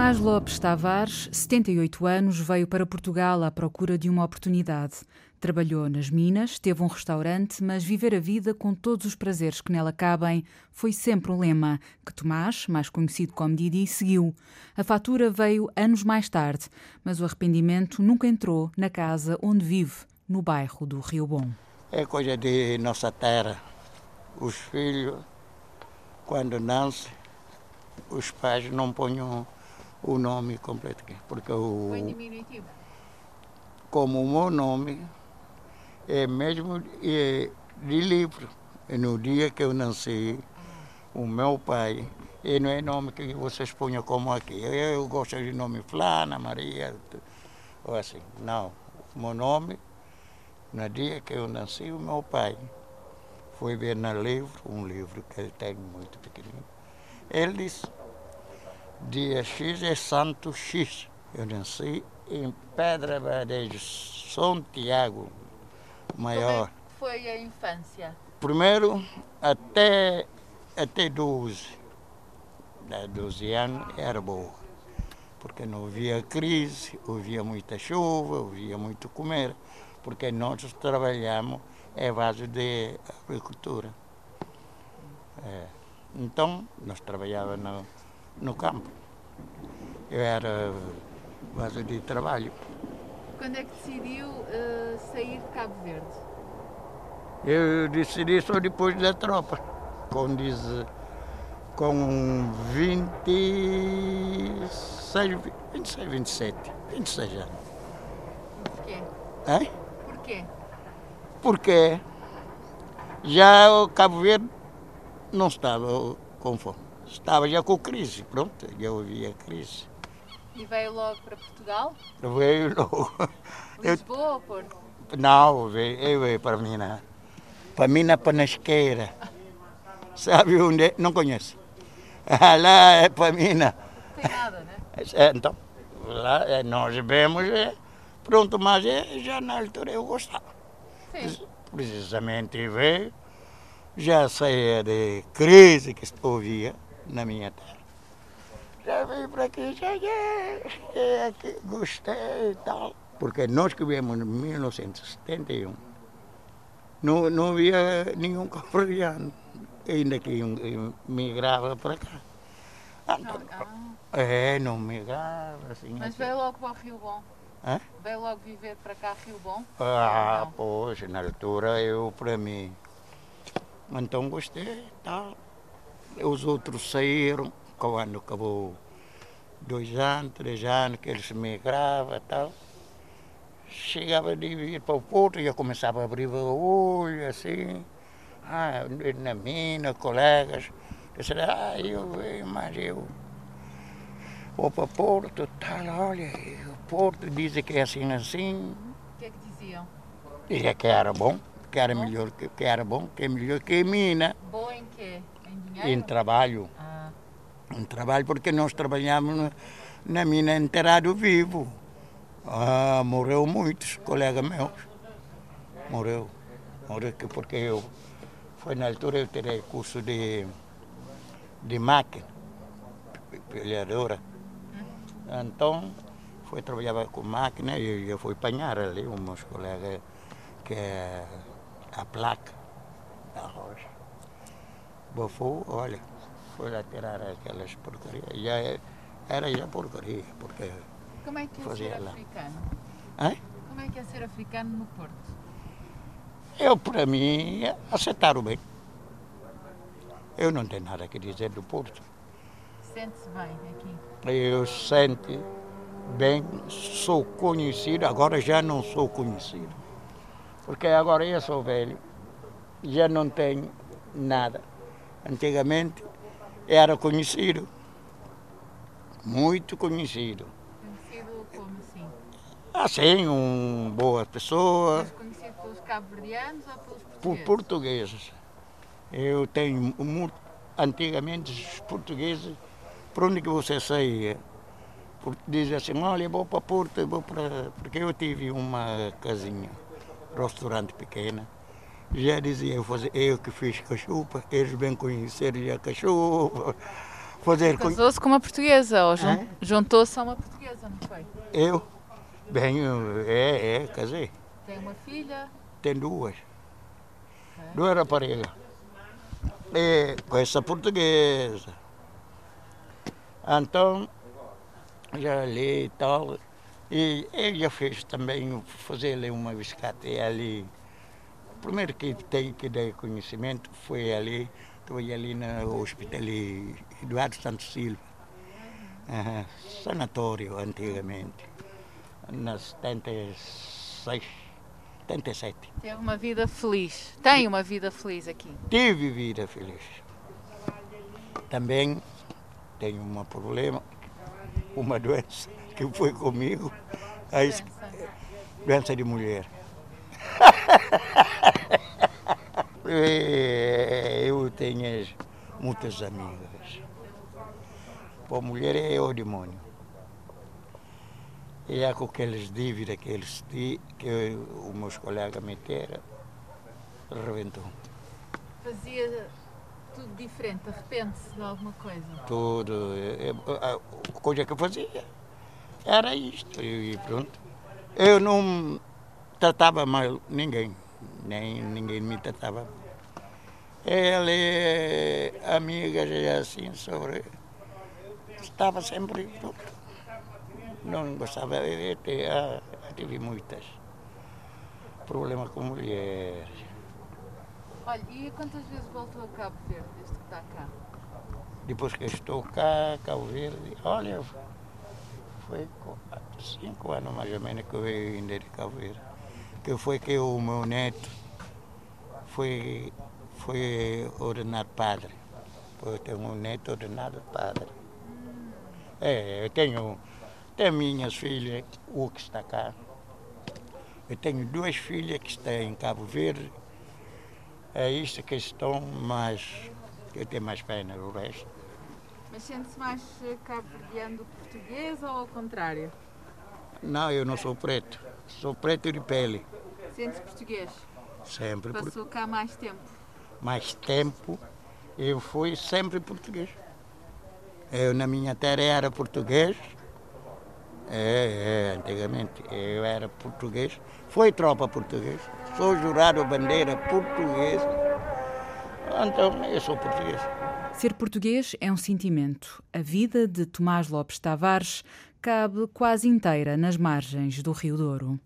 Tomás Lopes Tavares, 78 anos, veio para Portugal à procura de uma oportunidade. Trabalhou nas minas, teve um restaurante, mas viver a vida com todos os prazeres que nela cabem foi sempre um lema que Tomás, mais conhecido como Didi, seguiu. A fatura veio anos mais tarde, mas o arrependimento nunca entrou na casa onde vive, no bairro do Rio Bom. É coisa de nossa terra. Os filhos, quando nascem, os pais não ponham o nome completo, porque o, Foi diminutivo. como o meu nome é mesmo é de livro. E no dia que eu nasci, o meu pai, e não é nome que vocês ponham como aqui. Eu gosto de nome Flana, Maria, ou assim. Não, o meu nome, no dia que eu nasci, o meu pai foi ver no livro, um livro que ele tem muito pequenininho. Ele disse, dia X é Santo X. Eu nasci em Pedra Badejo, São Tiago, maior. Como é que foi a infância? Primeiro, até, até 12, né, 12 anos, era boa. Porque não havia crise, havia muita chuva, havia muito comer. Porque nós trabalhamos é base de agricultura. É. Então, nós trabalhávamos no, campo. Eu era base de trabalho. Quando é que decidiu eh, sair de Cabo Verde? Eu decidi só depois da tropa, com, diz, com 26, 26, 27, 26 anos. Porquê? Hein? Porquê? Porque já o Cabo Verde não estava com fome. Estava já com crise, pronto, já havia crise. E veio logo para Portugal? Veio logo. Lisboa ou Porto? não, veio, eu veio para Minas. Para Minas Panasqueira. Sabe onde é? Não conhece. Ah, Lá é para Minas. Não tem nada, né? É, então, lá é, nós vemos, é, pronto, mas é, já na altura eu gostava. Sim. Precisamente veio, já saía de crise que ouvia na minha terra. Já veio para aqui, já aqui, gostei e tal. Porque nós que viemos em 1971, não, não havia nenhum cabo-verdiano, ainda que migrava para cá. Ah, Não, é, não migrava assim. mas assim. veio logo para o Rio Bom. Hã? Veio logo viver para cá, Rio Bom. Ah, Não. pois, na altura eu para mim. Então gostei, tal. Os outros saíram, quando acabou dois anos, três anos que eles migravam e tal. Chegava de vir para o Porto e eu começava a abrir o olho, assim. Ah, na mina, colegas. Eu disse, ah, eu venho, mas eu vou para o Porto, tal, olha, o Porto dizem que é assim, assim. O que é que diziam? Dizia que era bom, que era melhor, que, que era bom, que é melhor que mina. Bom em quê? Em trabalho, Ah, em trabalho, porque nós trabalhamos na, na mina enterrado vivo. Ah, morreu muitos colegas meus. Morreu. Morreu que porque eu, foi na altura eu tirei curso de, de máquina, pilhadora. Então, foi trabalhar com máquina e eu fui apanhar ali os meus colegas que é a placa. Bofou, olha, foi lá tirar aquelas porcarias. Já é- era já porcaria, porque. como é que é Fazia ser lá. africano? Hã? Como é que é ser africano no Porto? Eu, para mim, aceitaram bem. Eu não tenho nada a dizer do Porto. Sente-se bem aqui? Eu sento bem, sou conhecido, agora já não sou conhecido. Porque agora eu sou velho, já não tenho nada. Antigamente era conhecido, muito conhecido. Conhecido como assim? Assim, uma boa pessoa, És conhecido pelos cabo-verdianos ou pelos por portugueses? portugueses. Eu tenho muito, antigamente os portugueses, por onde que você saía, dizia assim, olha, vou para Porto, vou para. Porque eu tive uma casinha, restaurante pequena. Já dizia eu, fazer, eu que fiz cachupa, eles bem conheceram já cachupa. fazer com... Casou-se com uma portuguesa, ou jun juntou-se a uma portuguesa, não foi? Eu? Bem, é, é, casei. Tem uma filha. Tem duas. Duas raparigas. E com essa portuguesa. Então, já li e tal. E eu já fiz também, fazer ali uma biscate ali. O primeiro que tem que dar conhecimento foi ali, foi ali no hospital Eduardo Santos Silva. Aham, sanatório antigamente. Na 76, 77. Teve uma vida feliz. Tem uma vida feliz aqui. Tive vida feliz. Também tenho um problema, uma doença que foi comigo, a es- doença de mulher. Eh, Eu tenho muitas amigas. Para mulher é o demônio. E é com aqueles dívidas que eles que os meus colegas meteram, reventou. Fazia tudo diferente, arrepende-se de alguma coisa. tudo. eh, eh, A coisa que eu fazia era isto. E pronto. Eu não tratava mal ninguém. Nem ninguém me tratava. Ela é amiga já assim sobre. Estava sempre. Não gostava de ter. ah, tive muitas problemas com mulheres. Olha, e quantas vezes voltou a Cabo Verde desde que está cá? Depois que estou cá, Cabo Verde, olha, foi cinco anos mais ou menos que eu ainda de Cabo Verde. Que foi que o meu neto foi, foi ordenado padre. Eu tenho um neto ordenado padre. É, eu tenho, tenho minhas filhas, o que está cá. Eu tenho duas filhas que estão em Cabo Verde. É isso que estão, mas eu tenho mais pena o resto. Mas sente-se mais eh, cabo-verdiano do português ou ao contrário? Não, eu não sou preto. Sou preto de pele. Sente-se português? Sempre. Por Passou cá mais tempo. mais tempo, eu fui sempre português. Eu na minha terra era português. É, é, antigamente eu era português. Foi tropa português. Sou jurado bandeira português. Então eu sou português. Ser português é um sentimento. A vida de Tomás Lopes Tavares cabe quase inteira nas margens do Rio Douro.